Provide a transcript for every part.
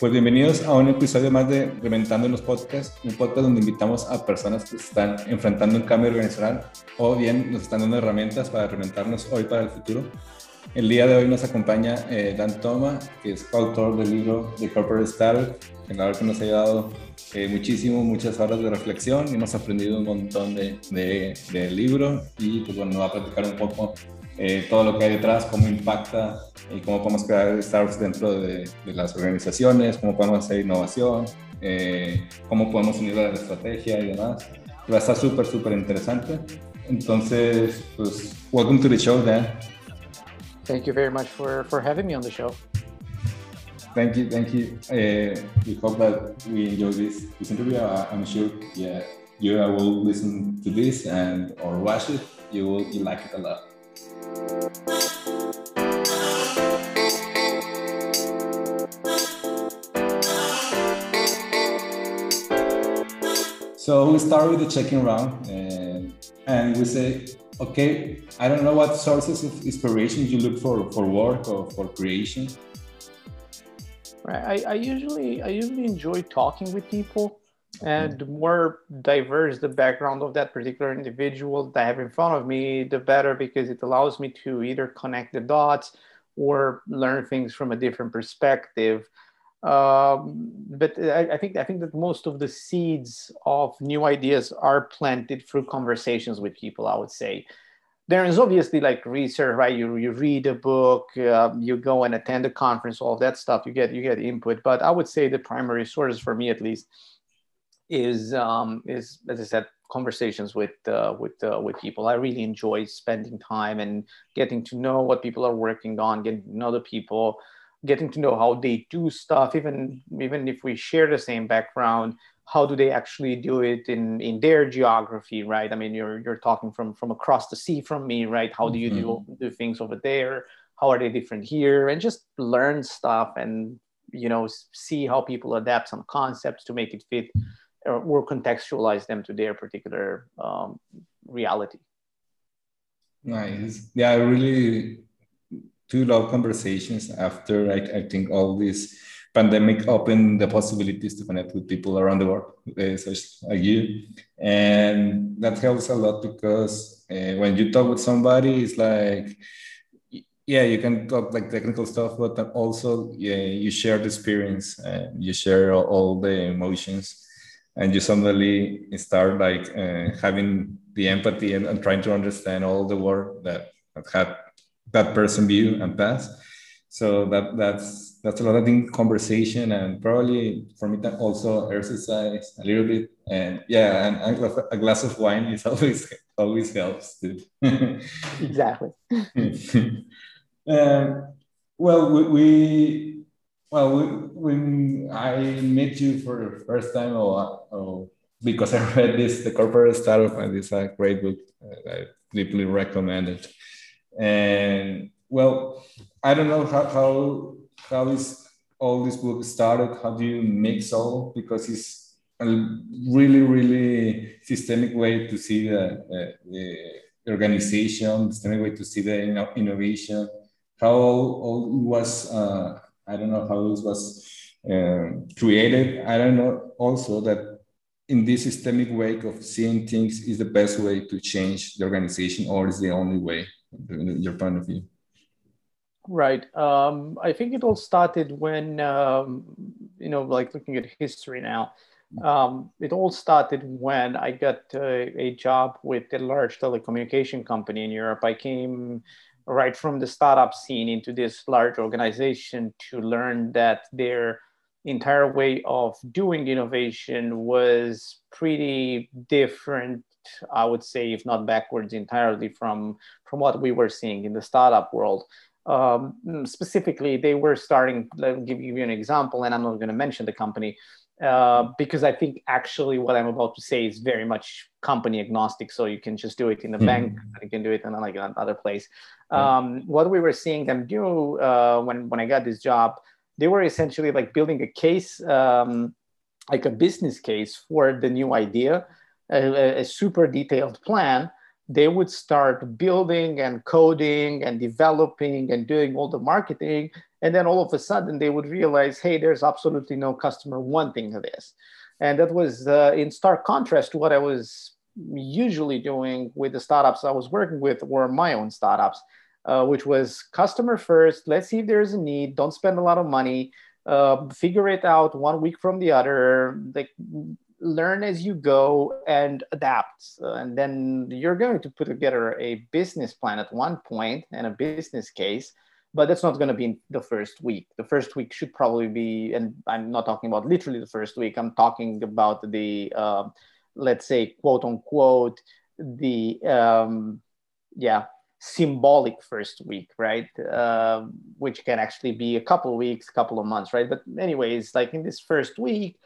Pues bienvenidos a un episodio más de Reventando en los Podcasts, un podcast donde invitamos a personas que están enfrentando un cambio organizacional o bien nos están dando herramientas para reventarnos hoy para el futuro. El día de hoy nos acompaña eh, Dan Toma, que es autor del libro The Corporate Style, que la que nos ha ayudado eh, muchísimo, muchas horas de reflexión y hemos aprendido un montón de, de, del libro y pues bueno, nos va a platicar un poco eh, todo lo que hay detrás, cómo impacta y cómo podemos crear startups dentro de, de las organizaciones, cómo podemos hacer innovación, eh, cómo podemos unir a la estrategia y demás. Va a estar súper, súper interesante. Entonces, pues, welcome to the show, Dan. Thank you very much for, for having me on the show. Thank you, thank you. Uh, we hope that we enjoy this, this interview. I'm sure, yeah, you will listen to this and or watch it. You will you like it a lot. So we start with the checking round, and, and we say, okay, I don't know what sources of inspiration you look for for work or for creation. Right. I, I usually I usually enjoy talking with people, and the more diverse the background of that particular individual that I have in front of me, the better because it allows me to either connect the dots or learn things from a different perspective. Um, but I, I, think I think that most of the seeds of new ideas are planted through conversations with people. I would say there is obviously like research, right? You you read a book, uh, you go and attend a conference, all that stuff. You get you get input. But I would say the primary sources for me, at least, is um, is as I said, conversations with uh, with uh, with people. I really enjoy spending time and getting to know what people are working on, getting to know the people getting to know how they do stuff even even if we share the same background how do they actually do it in in their geography right? I mean you're you're talking from from across the sea from me right? How do you mm-hmm. do do things over there? How are they different here? And just learn stuff and you know see how people adapt some concepts to make it fit or, or contextualize them to their particular um, reality. Nice. Yeah i really two long conversations after I, I think all this pandemic opened the possibilities to connect with people around the world, uh, such as you. And that helps a lot because uh, when you talk with somebody, it's like, yeah, you can talk like technical stuff, but also yeah, you share the experience and you share all, the emotions and you suddenly start like having the empathy and, and, trying to understand all the work that, that had that person view and pass. So that that's that's a lot of in conversation and probably for me that also exercise a little bit and yeah and a glass of wine is always always helps too. exactly. um, well, we, we well we, when I met you for the first time, or, or because I read this, the corporate startup, and it's a great book. I deeply recommend it. And well, I don't know how how how is all this book started. How do you mix all because it's a really really systemic way to see the, the organization, systemic way to see the innovation. How all was uh, I don't know how it was uh, created. I don't know also that in this systemic way of seeing things is the best way to change the organization or is the only way your point of view? Right. Um, I think it all started when, um, you know, like looking at history now, um, it all started when I got uh, a job with a large telecommunication company in Europe. I came right from the startup scene into this large organization to learn that their entire way of doing innovation was pretty different I would say, if not backwards entirely from, from what we were seeing in the startup world. Um, specifically, they were starting, let me give you an example, and I'm not going to mention the company. uh, because I think actually what I'm about to say is very much company agnostic. So you can just do it in the mm-hmm. bank, you can do it in like another place. Um, what we were seeing them do uh, when when I got this job, they were essentially like building a case, um, like a business case for the new idea, a, a super detailed plan they would start building and coding and developing and doing all the marketing. And then all of a sudden they would realize hey there's absolutely no customer wanting this. And that was uh, in stark contrast to what i was usually doing with the startups i was working with or my own startups uh, which was customer first let's see if there's a need don't spend a lot of money uh, figure it out one week from the other like learn as you go and adapt. Uh, and then you're going to put together a business plan at one point and a business case, but that's not going to be in the first week. The first week should probably be, and I'm not talking about literally the first week, I'm talking about the, uh, let's say, quote unquote, the, um, yeah, symbolic first week, right? Uh, which can actually be a couple of weeks, a couple of months, right? But anyways, like in this first week,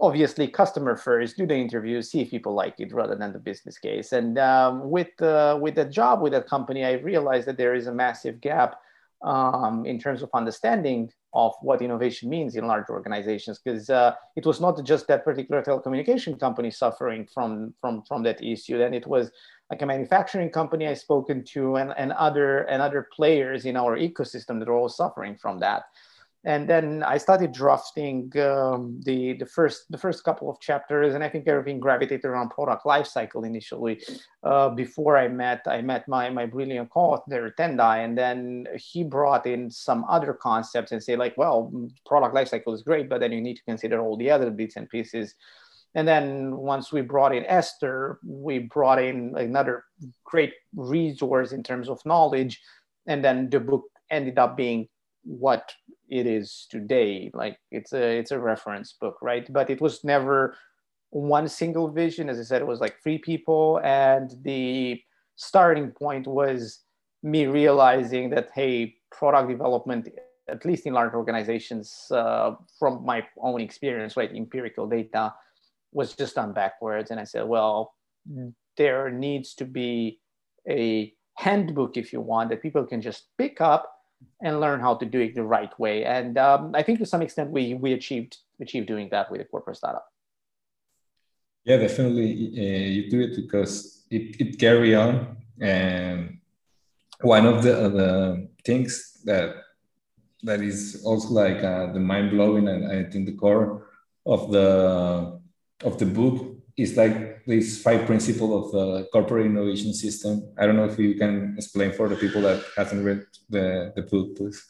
obviously customer first do the interview see if people like it rather than the business case. And um, with uh, with the job with that company i realized that there is a massive gap um, in terms of understanding of what innovation means in large organizations because uh, it was not just that particular telecommunication company suffering from from from that issue. Then it was like a manufacturing company i spoken to and, and other and other players in our ecosystem that are all suffering from that and then I started drafting um, the the first the first couple of chapters, and I think everything gravitated around product lifecycle initially. Uh, before I met I met my my brilliant co-author Tendayi, and then he brought in some other concepts and say like, well, product lifecycle is great, but then you need to consider all the other bits and pieces. And then once we brought in Esther, we brought in another great resource in terms of knowledge, and then the book ended up being what it is today. Like it's a it's a reference book right? But it was never one single vision. As i said it was like three people. And the starting point was me realizing that hey product development at least in large organizations uh, from my own experience right empirical data was just done backwards. And i said well there needs to be a handbook if you want that people can just pick up and learn how to do it the right way. And um, I think to some extent we we achieved achieved doing that with a corporate startup. Yeah, definitely uh, you do it because it, it carry on. And one of the, the things that that is also like uh, the mind blowing and I think the core of the of the book is like these five principles of the corporate innovation system. I don't know if you can explain for the people that haven't read the, the book, please.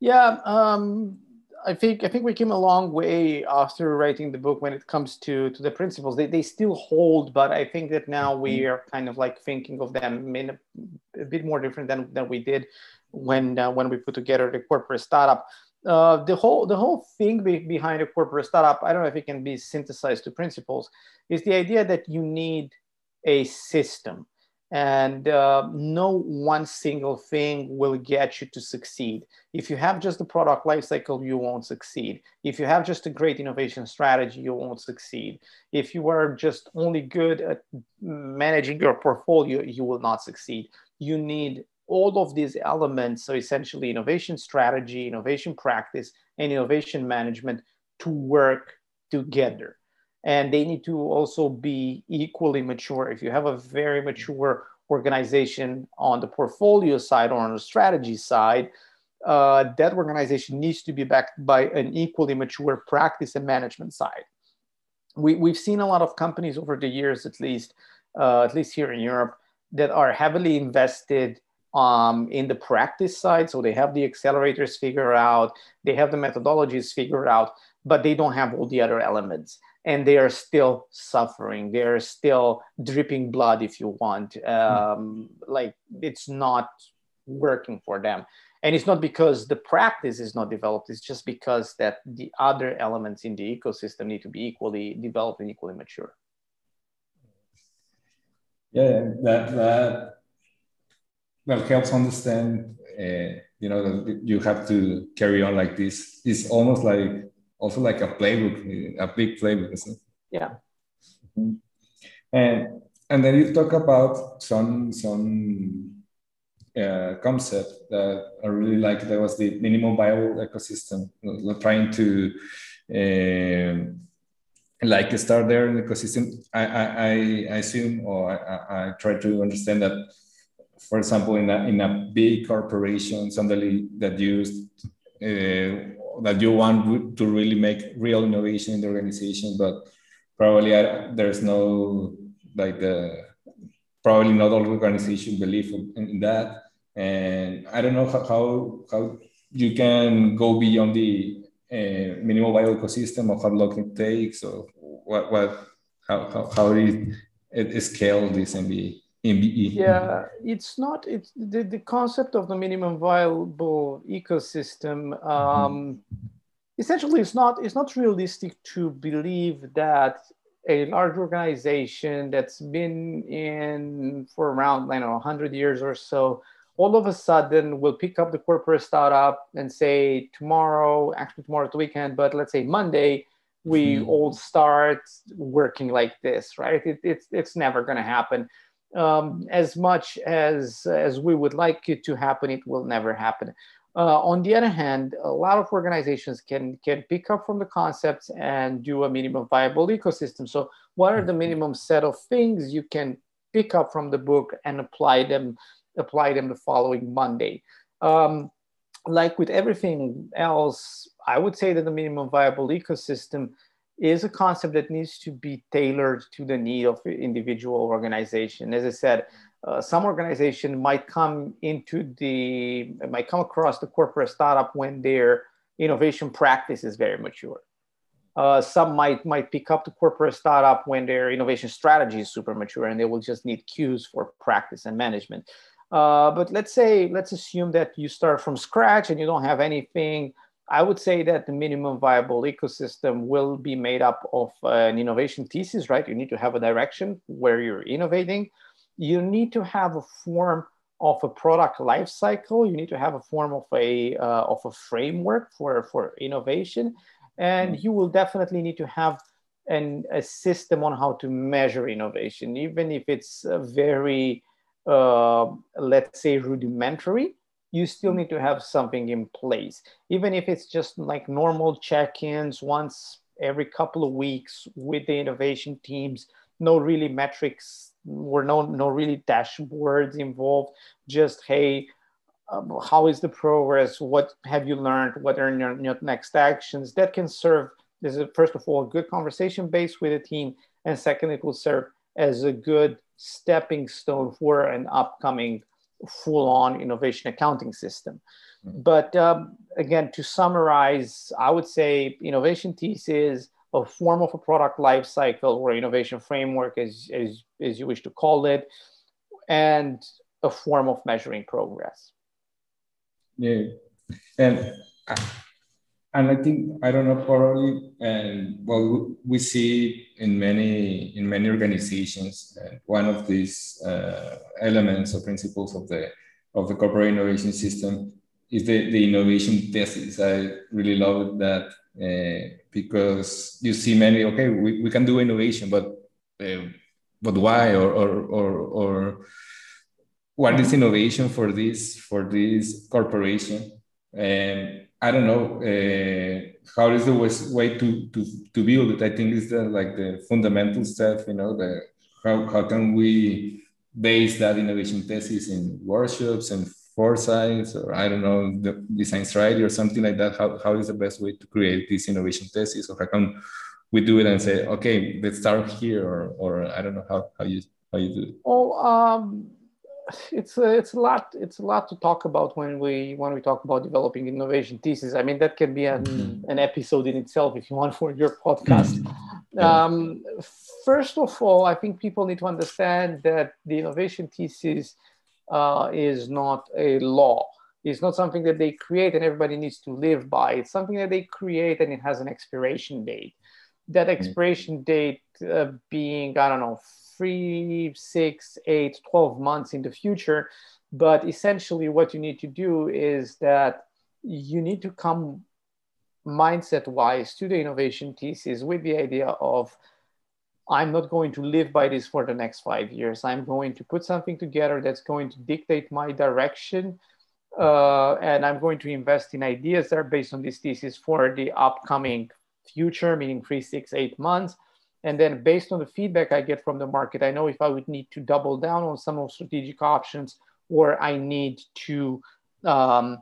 Yeah, um, I think I think we came a long way after writing the book when it comes to to the principles. They, they still hold, but I think that now we mm-hmm. are kind of like thinking of them in a, a bit more different than, than we did when uh, when we put together the corporate startup uh, the whole the whole thing be, behind a corporate startup, I don't know if it can be synthesized to principles, is the idea that you need a system, and uh, no one single thing will get you to succeed. If you have just the product lifecycle, you won't succeed. If you have just a great innovation strategy, you won't succeed. If you are just only good at managing your portfolio, you will not succeed. You need all of these elements, so essentially innovation strategy, innovation practice, and innovation management to work together. And they need to also be equally mature. If you have a very mature organization on the portfolio side or on the strategy side, uh, that organization needs to be backed by an equally mature practice and management side. We, we've seen a lot of companies over the years, at least, uh, at least here in Europe, that are heavily invested um, in the practice side. So they have the accelerators figured out, they have the methodologies figured out, but they don't have all the other elements. And they are still suffering. They're still dripping blood, if you want. Um, like it's not working for them. And it's not because the practice is not developed. It's just because that the other elements in the ecosystem need to be equally developed and equally mature. Yeah, that that well helps understand uh, you know that you have to carry on like this it's almost like also like a playbook, a big playbook. Yeah. Mm-hmm. And and then you talk about some some uh, concept that I really like. That was the minimum viable ecosystem. We're trying to uh, like start there in the ecosystem. I, I, I assume or I, I try to understand that, for example, in a, in a big corporation, somebody that used uh, that you want to really make real innovation in the organization, but probably I, there's no like the probably not all organization believe in, that and I don't know how, how, how you can go beyond the uh, minimal viable ecosystem or how long it takes or what, what how, how, how it, it scale this MBE. MBE. Yeah, it's not, it's the, the concept of the minimum viable ecosystem. Um, mm-hmm. Essentially, it's not, it's not realistic to believe that a large organization that's been in for around, I know, 100 years or so all of a sudden we'll pick up the corporate startup and say tomorrow, actually tomorrow's the weekend, but let's say Monday, we mm-hmm. all start working like this, right? It, it's it's never going to happen. Um, as much as as we would like it to happen, it will never happen. Uh, on the other hand, a lot of organizations can can pick up from the concepts and do a minimum viable ecosystem. So, what are the minimum set of things you can pick up from the book and apply them apply them the following Monday. Um, like with everything else, I would say that the minimum viable ecosystem is a concept that needs to be tailored to the need of individual organization. As I said, uh, some organization might come into the might come across the corporate startup when their innovation practice is very mature. Uh, some might might pick up the corporate startup when their innovation strategy is super mature and they will just need cues for practice and management. Uh, but let's say, let's assume that you start from scratch and you don't have anything. I would say that the minimum viable ecosystem will be made up of uh, an innovation thesis, right? You need to have a direction where you're innovating. You need to have a form of a product life cycle. You need to have a form of a uh, of a framework for for innovation, and mm-hmm. you will definitely need to have an, a system on how to measure innovation, even if it's a very uh, let's say rudimentary you still need to have something in place. Even if it's just like normal check-ins once every couple of weeks with the innovation teams no really metrics or no no really dashboards involved. Just hey um, how is the progress? What have you learned? What are your, your next actions? That can serve as a first of all a good conversation base with the team and second it will serve as a good stepping stone for an upcoming full-on innovation accounting system. Mm-hmm. But um, again, to summarize, I would say innovation thesis, a form of a product life cycle or innovation framework, as, as, as you wish to call it, and a form of measuring progress. Yeah, and and I think I don't know probably and well we see in many in many organizations uh, one of these uh, elements or principles of the of the corporate innovation system is the, the innovation thesis. I really love that uh, because you see many okay we, we can do innovation but uh, but why or or or, or what is innovation for this for this corporation and I don't know uh, how is the best way to, to, to build it. I think is the like the fundamental stuff. You know, the how how can we base that innovation thesis in workshops and foresights, or I don't know, the design strategy or something like that. How how is the best way to create this innovation thesis, or how can we do it and say, okay, let's start here, or or I don't know how how you how you do it. Oh, um, it's a, it's a lot it's a lot to talk about when we when we talk about developing innovation thesis i mean that can be an, mm-hmm. an episode in itself if you want for your podcast mm-hmm. um, first of all i think people need to understand that the innovation thesis uh, is not a law it's not something that they create and everybody needs to live by it's something that they create and it has an expiration date that mm-hmm. expiration date uh, being i don't know three, six, eight, 12 months in the future. But essentially, what you need to do is that you need to come mindset wise to the innovation thesis with the idea of I'm not going to live by this for the next five years. I'm going to put something together that's going to dictate my direction. Uh, and I'm going to invest in ideas that are based on this thesis for the upcoming future, meaning three, six, eight months. And then based on the feedback I get from the market, I know if I would need to double down on some of strategic options or I need to um,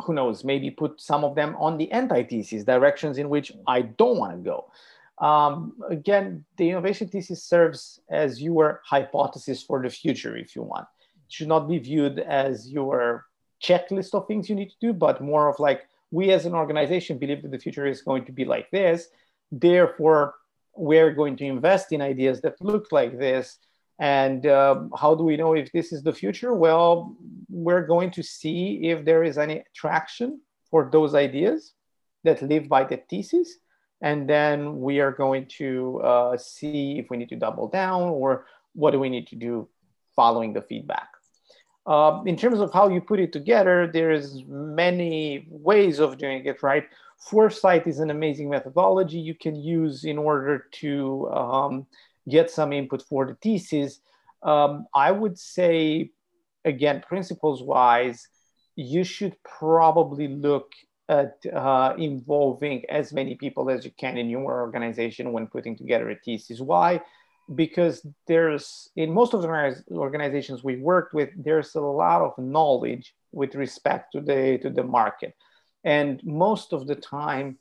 who knows, maybe put some of them on the anti-thesis, directions in which I don't want to go. Um, again, the innovation thesis serves as your hypothesis for the future, if you want. It should not be viewed as your checklist of things you need to do, but more of like, we as an organization believe that the future is going to be like this. Therefore, we're going to invest in ideas that look like this and uh, how do we know if this is the future? Well, we're going to see if there is any traction for those ideas that live by the thesis. And then we are going to uh, see if we need to double down or what do we need to do following the feedback. Uh, in terms of how you put it together, there's many ways of doing it, right? Foresight is an amazing methodology you can use in order to um, get some input for the thesis. Um, I would say, again, principles wise, you should probably look at uh, involving as many people as you can in your organization when putting together a thesis. Why? Because there's, in most of the organizations we worked with, there's a lot of knowledge with respect to the, to the market. And most of the time,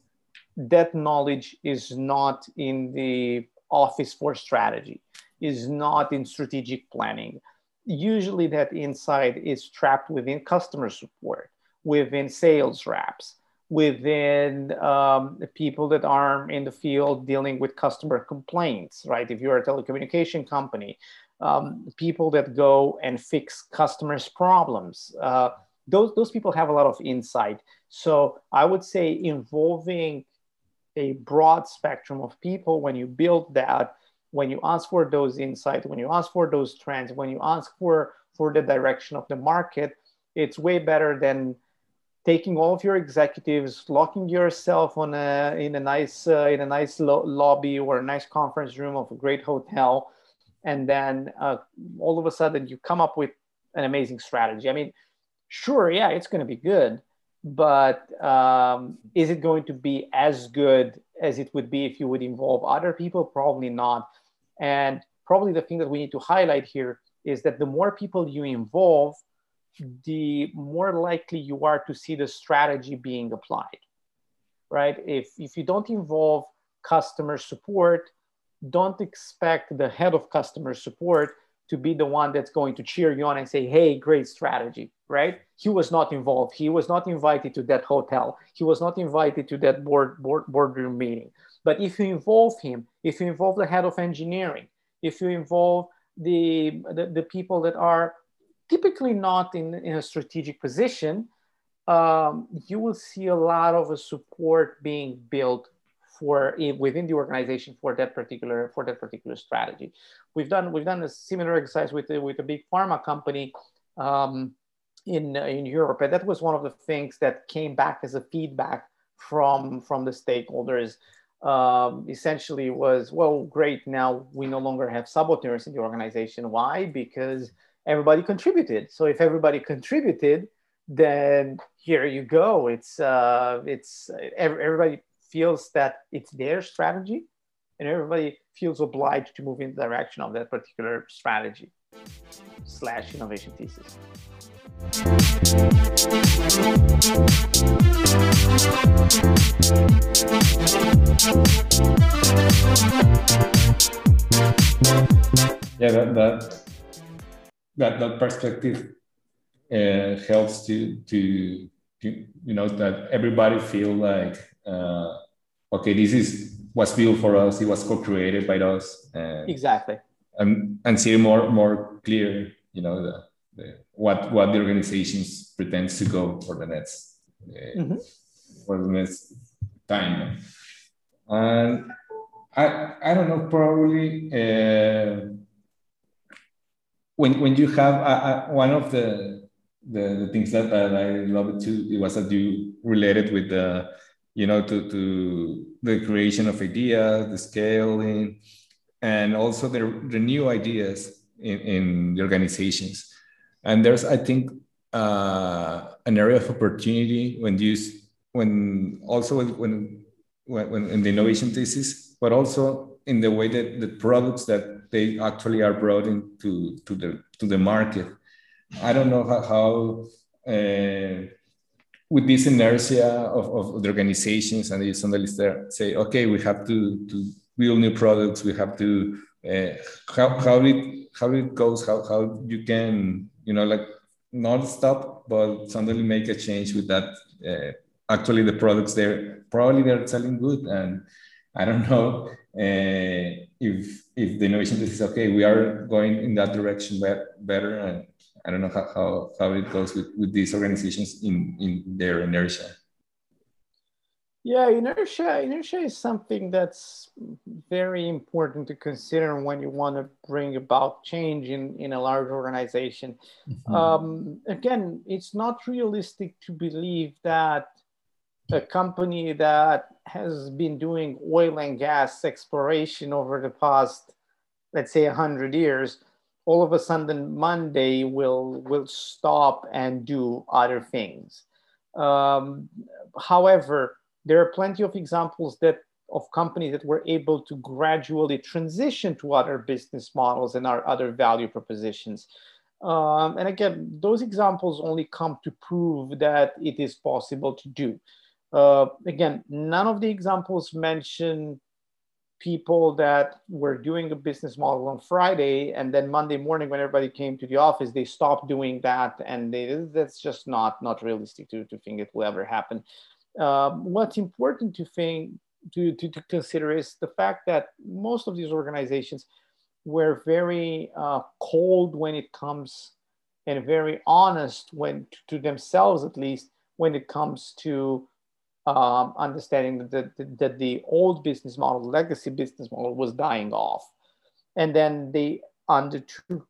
that knowledge is not in the office for strategy, is not in strategic planning. Usually, that insight is trapped within customer support, within sales reps, within um, people that are in the field dealing with customer complaints, right? If you're a telecommunication company, um, people that go and fix customers' problems. Uh, those, those people have a lot of insight. So I would say involving a broad spectrum of people when you build that when you ask for those insights when you ask for those trends when you ask for for the direction of the market it's way better than taking all of your executives locking yourself on a in a nice uh, in a nice lo- lobby or a nice conference room of a great hotel and then uh, all of a sudden you come up with an amazing strategy i mean sure yeah it's going to be good but um, is it going to be as good as it would be if you would involve other people? Probably not. And probably the thing that we need to highlight here is that the more people you involve, the more likely you are to see the strategy being applied, right? If, if you don't involve customer support, don't expect the head of customer support to be the one that's going to cheer you on and say, hey, great strategy, right? He was not involved. He was not invited to that hotel. He was not invited to that board, board boardroom meeting. But if you involve him, if you involve the head of engineering, if you involve the, the, the people that are typically not in, in a strategic position, um, you will see a lot of a support being built for within the organization for that particular for that particular strategy. We've done we've done a similar exercise with with a big pharma company um, in in Europe, and that was one of the things that came back as a feedback from from the stakeholders. Um, essentially, was well, great. Now we no longer have saboteurs in the organization. Why? Because everybody contributed. So if everybody contributed, then here you go. It's uh, it's everybody feels that it's their strategy and everybody feels obliged to move in the direction of that particular strategy slash innovation thesis. Yeah, that that that, that perspective uh, helps to, to you know that everybody feel like uh, okay, this is was built for us. It was co-created by us. And, exactly. And and see more more clear, you know, the, the what what the organizations pretends to go for the next uh, mm-hmm. for the next time. And I I don't know probably. Uh, when, when you have uh, uh, one of the, the, the things that, that I love it too, it was that you related with the you know, to, to the creation of ideas, the scaling, and also the, the new ideas in, in the organizations. And there's, I think, uh, an area of opportunity when you, when also when, when, when in the innovation thesis, but also in the way that the products that they actually are brought into to the to the market. I don't know how, how uh, with this inertia of, of the organizations and you suddenly start say, okay, we have to, to build new products, we have to, uh, how, how, it, how it goes, how, how you can, you know, like not stop, but suddenly make a change with that. Uh, actually, the products there, probably they're selling good. And I don't know uh, if, if the innovation is okay, we are going in that direction better and I don't know how, how, how it goes with, with these organizations in, in their inertia. Yeah, inertia inertia is something that's very important to consider when you want to bring about change in, in a large organization. Mm-hmm. Um, again, it's not realistic to believe that a company that has been doing oil and gas exploration over the past, let's say, 100 years all of a sudden Monday will will stop and do other things. Um, however, there are plenty of examples that of companies that were able to gradually transition to other business models and our other value propositions. Um, and again, those examples only come to prove that it is possible to do. Uh, again, none of the examples mention people that were doing a business model on Friday, and then Monday morning when everybody came to the office, they stopped doing that, and they, that's just not not realistic to, to think it will ever happen. Um, what's important to think to, to, to, consider is the fact that most of these organizations were very uh, cold when it comes and very honest when to themselves at least when it comes to um, understanding that, that, that the old business model, legacy business model, was dying off. And then they undertook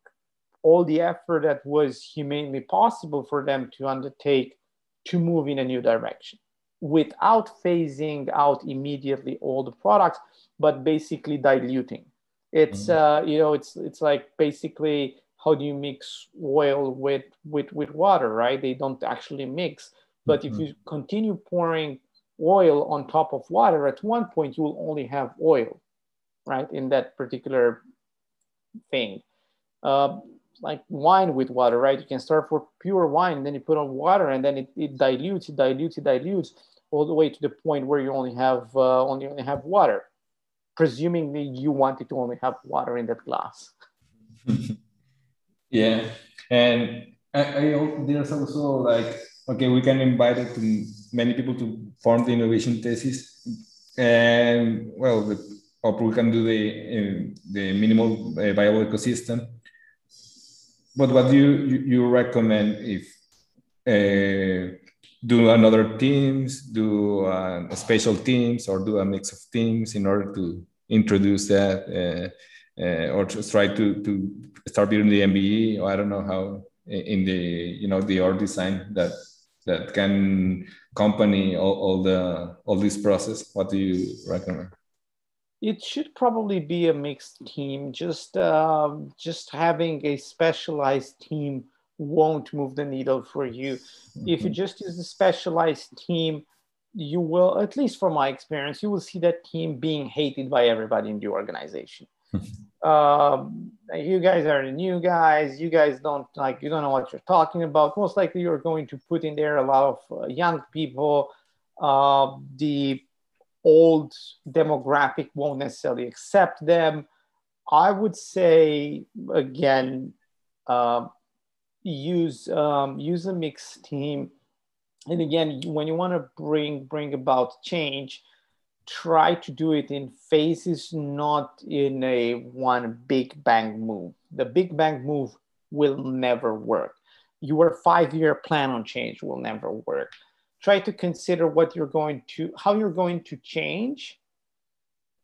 all the effort that was humanely possible for them to undertake to move in a new direction without phasing out immediately all the products, but basically diluting. It's mm-hmm. uh, you know it's it's like basically how do you mix oil with with with water, right? They don't actually mix but mm-hmm. if you continue pouring oil on top of water, at one point you will only have oil, right, in that particular thing. Uh, like wine with water, right? You can start for pure wine, and then you put on water, and then it, it dilutes, it dilutes, it dilutes, all the way to the point where you only have uh, only only have water, presuming you wanted to only have water in that glass. yeah, and I, I there's also like okay, we can invite it to many people to form the innovation thesis, and well, the, or we can do the uh, the minimal uh, viable ecosystem. But what do you you, recommend if uh, do another teams, do uh, special teams, or do a mix of teams in order to introduce that, or try to to start building the MBE? Or I don't know how in the you know the org design that that can accompany all, all the all this process what do you recommend it should probably be a mixed team just uh, just having a specialized team won't move the needle for you mm-hmm. if you mm-hmm. just use a specialized team you will at least from my experience you will see that team being hated by everybody in the organization um, you guys are the new guys. You guys don't like, you don't know what you're talking about. Most likely, you're going to put in there a lot of uh, young people. Uh, the old demographic won't necessarily accept them. I would say again, uh, use um, use a mixed team. And again, when you want to bring bring about change, try to do it in phases, not in a one big bang move. The big bang move will never work. Your five year plan on change will never work. Try to consider what you're going to, how you're going to change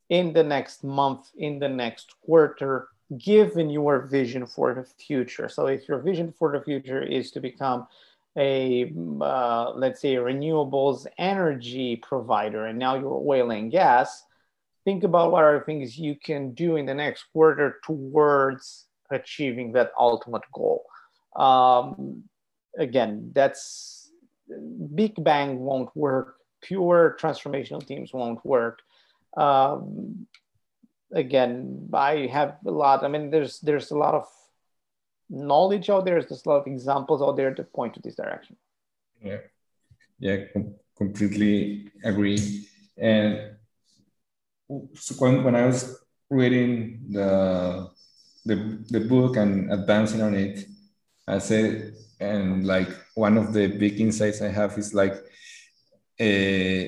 in the next month, in the next quarter, given your vision for the future. So if your vision for the future is to become a uh, let's say a renewables energy provider and now you're oil and gas think about what are things you can do in the next quarter towards achieving that ultimate goal. Um, again that's big bang won't work. Pure transformational teams won't work. Um, again i have a lot i mean there's there's a lot of knowledge out there there's a lot of examples out there that point to this direction. Yeah. Yeah com- completely agree. And so when, when i was reading the, the the book and advancing on it i said and like one of the big insights i have is like uh,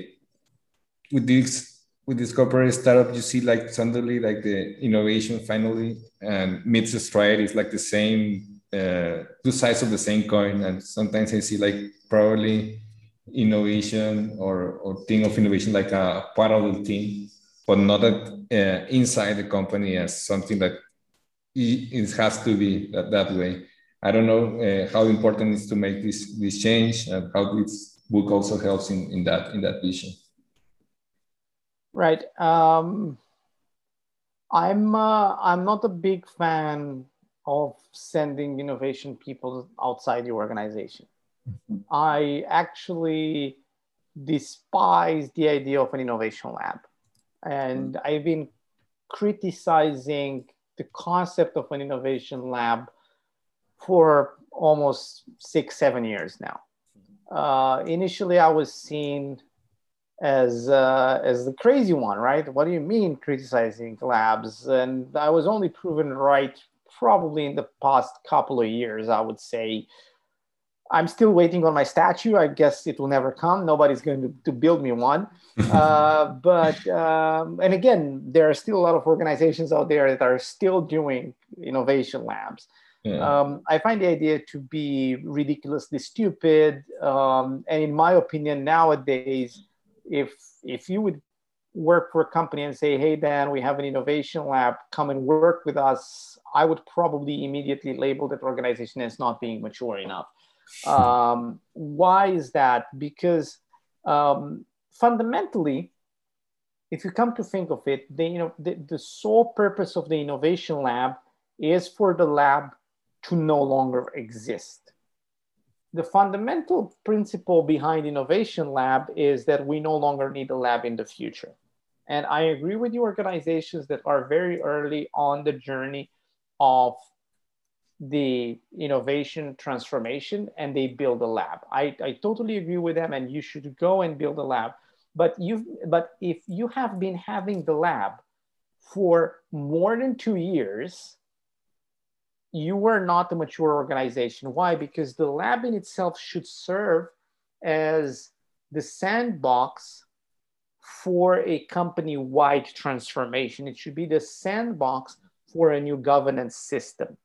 with this with this corporate startup, you see like suddenly like the innovation finally and meets the stride is like the same uh, two sides of the same coin. And sometimes I see like probably innovation or or thing of innovation like a the team, but not that uh, inside the company as something that it has to be that, that way. I don't know uh, how important it is to make this this change and how this book also helps in, in that in that vision. Right. Um, I'm uh, I'm not a big fan of sending innovation people outside your organization. Mm-hmm. I actually despise the idea of an innovation lab, and mm-hmm. I've been criticizing the concept of an innovation lab for almost six, seven years now. Mm-hmm. Uh, initially, I was seen as uh, as the crazy one, right? What do you mean criticizing labs? And I was only proven right probably in the past couple of years, I would say. I'm still waiting on my statue. I guess it will never come. Nobody's going to, to build me one. uh, but, um, and again, there are still a lot of organizations out there that are still doing innovation labs. Yeah. Um, I find the idea to be ridiculously stupid. Um, and in my opinion, nowadays, if if you would work for a company and say, "Hey, Dan, we have an innovation lab. Come and work with us," I would probably immediately label that organization as not being mature enough. Um, why is that? Because um, fundamentally, if you come to think of it, the, you know, the, the sole purpose of the innovation lab is for the lab to no longer exist the fundamental principle behind innovation lab is that we no longer need a lab in the future. And i agree with the organizations that are very early on the journey of the innovation transformation and they build a lab. I, I totally agree with them and you should go and build a lab. But you but if you have been having the lab for more than two years you were not a mature organization. Why? Because the lab in itself should serve as the sandbox for a company wide transformation. It should be the sandbox for a new governance system.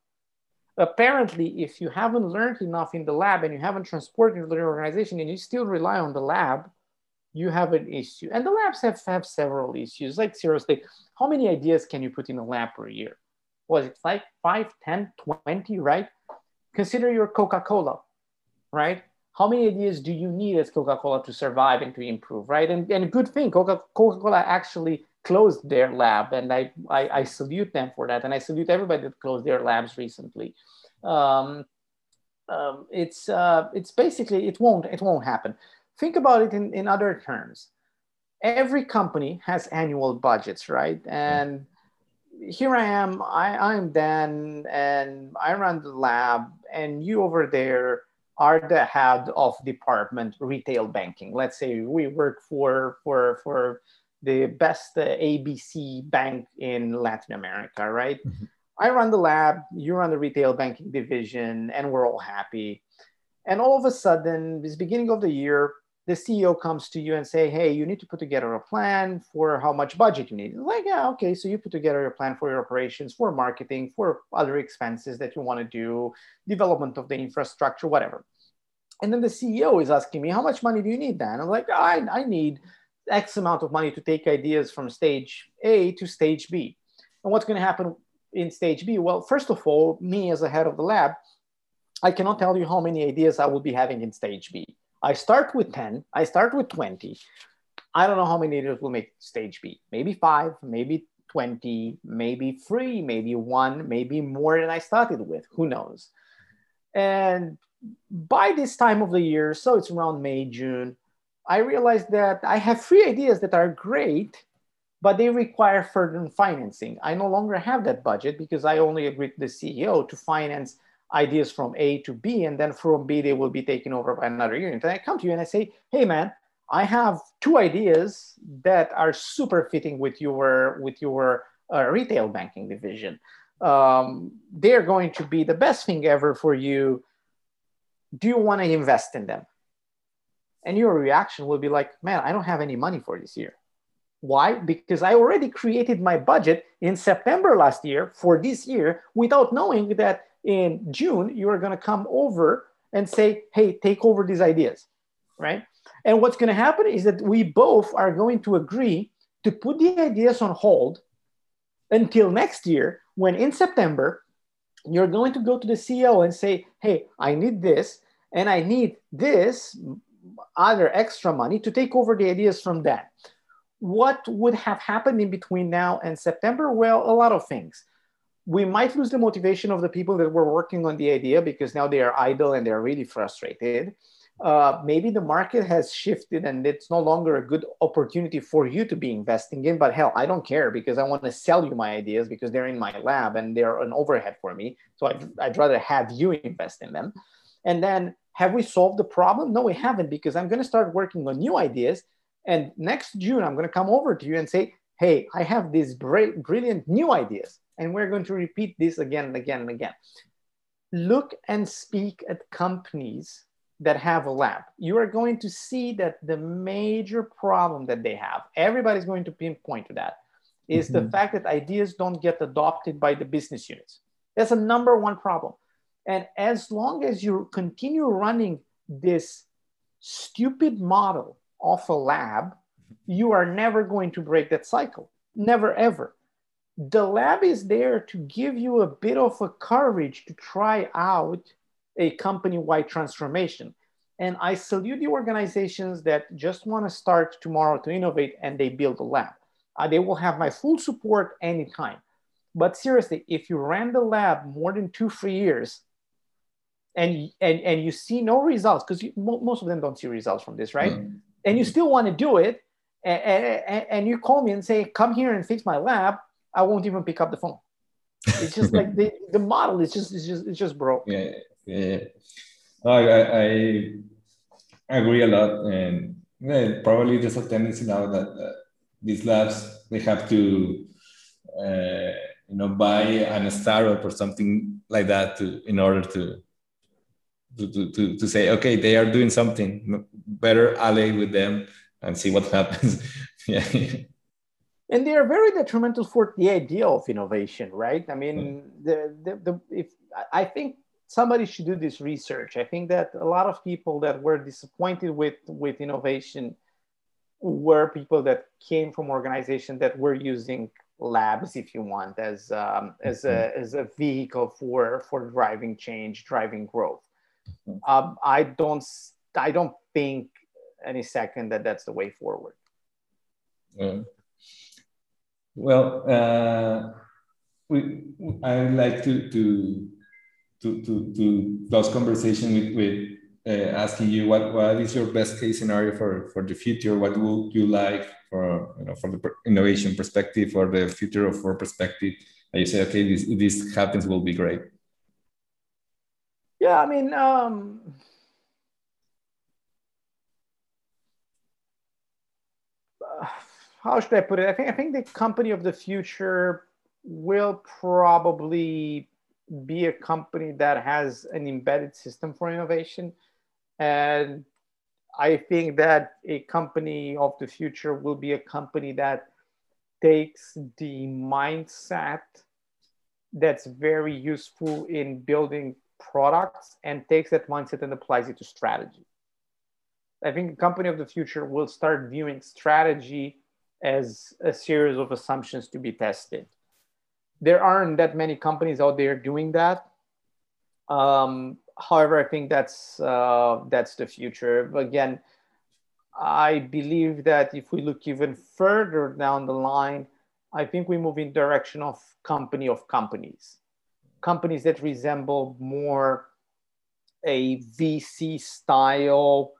Apparently, if you haven't learned enough in the lab and you haven't transported to the organization and you still rely on the lab, you have an issue. And the labs have, have several issues. Like, seriously, how many ideas can you put in a lab per year? Was it like 5 10 20 right? Consider your coca-cola right? How many ideas do you need as coca-cola to survive and to improve right? And, and good thing Coca- coca-cola actually closed their lab and I, I, I salute them for that and i salute everybody that closed their labs recently. Um, um, it's uh, it's basically it won't it won't happen. Think about it in, in other terms. Every company has annual budgets right? And here I am, I, I'm Dan, and I run the lab, and you over there are the head of department retail banking. Let's say we work for for for the best uh, ABC bank in Latin America, right? Mm-hmm. I run the lab, you run the retail banking division, and we're all happy. And all of a sudden, this beginning of the year, the CEO comes to you and say, hey, you need to put together a plan for how much budget you need. Like, yeah, okay. So you put together a plan for your operations, for marketing, for other expenses that you want to do, development of the infrastructure, whatever. And then the CEO is asking me, how much money do you need then? I'm like, I, I need X amount of money to take ideas from stage A to stage B. And what's going to happen in stage B? Well, first of all, me as a head of the lab, I cannot tell you how many ideas I will be having in stage B. I start with 10, I start with 20. I don't know how many ideas will make stage B. Maybe five, maybe 20, maybe three, maybe one, maybe more than I started with. Who knows? And by this time of the year, so it's around May, June, I realized that I have three ideas that are great, but they require further financing. I no longer have that budget because I only agreed with the CEO to finance ideas from A to B, and then from B they will be taken over by another unit. And I come to you and I say, "Hey, man, I have two ideas that are super fitting with your with your uh, retail banking division. Um, they're going to be the best thing ever for you. Do you want to invest in them?" And your reaction will be like, "Man, I don't have any money for this year." Why? Because I already created my budget in September last year for this year without knowing that in June, you are going to come over and say, hey, take over these ideas, right? And what's going to happen is that we both are going to agree to put the ideas on hold until next year, when in September, you're going to go to the CEO and say, hey, I need this, and I need this other extra money to take over the ideas from that. What would have happened in between now and September? Well, a lot of things we might lose the motivation of the people that were working on the idea because now they are idle and they're really frustrated. Uh, maybe the market has shifted and it's no longer a good opportunity for you to be investing in. But hell, I don't care because I want to sell you my ideas because they're in my lab and they're an overhead for me. So I'd, I'd rather have you invest in them. And then have we solved the problem? No, we haven't because I'm going to start working on new ideas. And next June, I'm going to come over to you and say, hey, I have these brilliant new ideas and we're going to repeat this again and again and again. Look and speak at companies that have a lab. You are going to see that the major problem that they have, everybody's going to pinpoint to that, is mm-hmm. the fact that ideas don't get adopted by the business units. That's a number one problem. And as long as you continue running this stupid model of a lab, you are never going to break that cycle. Never, ever the lab is there to give you a bit of a courage to try out a company-wide transformation. And I salute the organizations that just want to start tomorrow to innovate and they build a lab. Uh, they will have my full support anytime. But seriously, if you ran the lab more than two, three years, and and and you see no results, because most of them don't see results from this, right? Mm-hmm. And you still want to do it, and, and, and you call me and say, "Come here and fix my lab," I won't even pick up the phone. It's just like the, the model is just it's just it's just broke. Yeah, yeah. No, I, I agree a lot, and yeah, probably there's a tendency now that uh, these labs they have to uh, you know buy an startup or something like that to in order to to, to, to say okay they are doing something better ally with them and see what happens yeah and they are very detrimental for the idea of innovation right i mean hmm. the, the, the if i think somebody should do this research i think that a lot of people that were disappointed with with innovation were people that came from organizations that were using labs if you want as um, as a hmm. as a vehicle for for driving change driving growth hmm. um, i don't i don't think any second that that's the way forward yeah. Well, uh, we, I would like to to to to, to close conversation with, with uh, asking you what what is your best case scenario for for the future? What would you like for you know for the innovation perspective or the future of our perspective? And you say, okay, this this happens will be great. Yeah, I mean. Um how should I put it? I think I think the company of the future will probably be a company that has an embedded system for innovation, and I think that a company of the future will be a company that takes the mindset that's very useful in building products and takes that mindset and applies it to strategy. I think a company of the future will start viewing strategy as a series of assumptions to be tested. There aren't that many companies out there doing that. Um, however, I think that's uh, that's the future. Again, I believe that if we look even further down the line, I think we move in direction of company of companies, companies that resemble more a VC style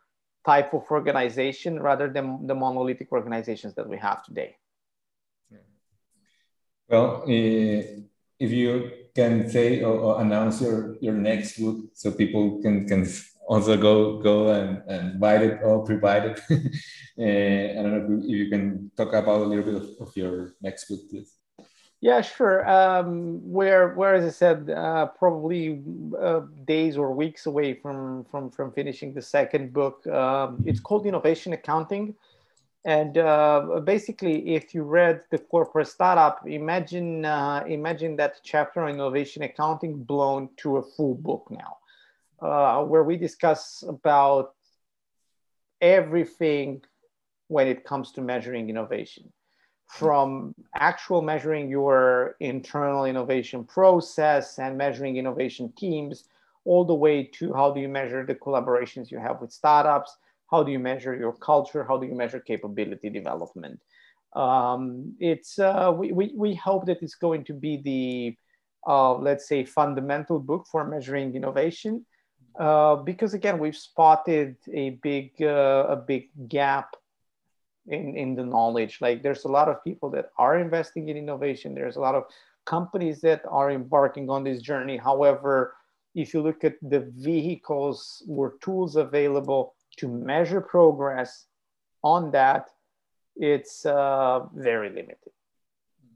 type of organization rather than the monolithic organizations that we have today. Well, uh, if you can say or, announce your, your next book so people can, can also go go and, and buy it or pre-buy it. uh, I don't know if you can talk about a little bit of, of your next book, please. Yeah, sure. Um, where, where, as I said, uh, probably uh, days or weeks away from, from, from finishing the second book. Um, it's called Innovation Accounting. And uh, basically, if you read the corporate startup, imagine, uh, imagine that chapter on innovation accounting blown to a full book now, uh, where we discuss about everything when it comes to measuring innovation from actual measuring your internal innovation process and measuring innovation teams all the way to how do you measure the collaborations you have with startups how do you measure your culture how do you measure capability development. Um, it's uh, we, we, we hope that it's going to be the uh, let's say fundamental book for measuring innovation. Uh, because again we've spotted a big uh, a big gap in, in the knowledge. Like there's a lot of people that are investing in innovation. There's a lot of companies that are embarking on this journey. However, if you look at the vehicles or tools available to measure progress on that, it's uh, very limited.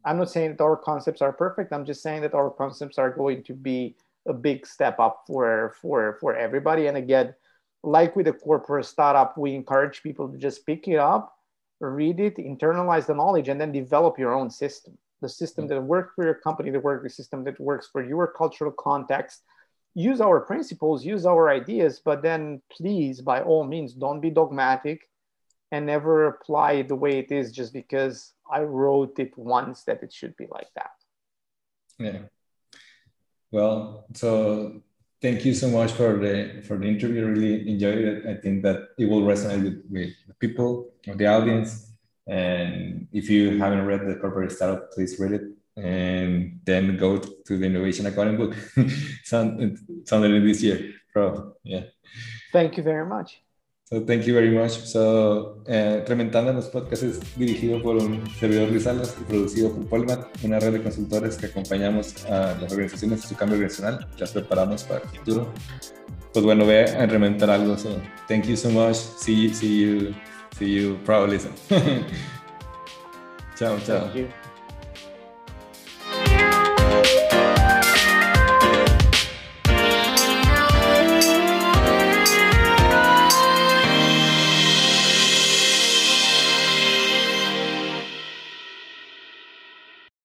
I'm not saying that our concepts are perfect. I'm just saying that our concepts are going to be a big step up for for for everybody. And again, like with a corporate startup, we encourage people to just pick it up read it, internalize the knowledge, and then develop your own system. The system mm. that works for your company, the work the system that works for your cultural context. Use our principles, use our ideas, but then please, by all means, don't be dogmatic and never apply it the way it is just because I wrote it once that it should be like that. Yeah. Well, so thank you so much for the for the interview. Really enjoyed it. I think that it will resonate with, with the people of the audience. And if you haven't read the corporate startup, please read it and then go to the innovation accounting book. Something this year, bro. Yeah. Thank you very much. So thank you very much. So, eh, los Podcasts es dirigido por un servidor Luis Salas y producido por Polmat, una red de consultores que acompañamos a las organizaciones en su cambio organizacional, las preparamos para el futuro. Pues bueno, ve a reventar algo. So, thank you so much. See, see you, see you probably. chao, chao.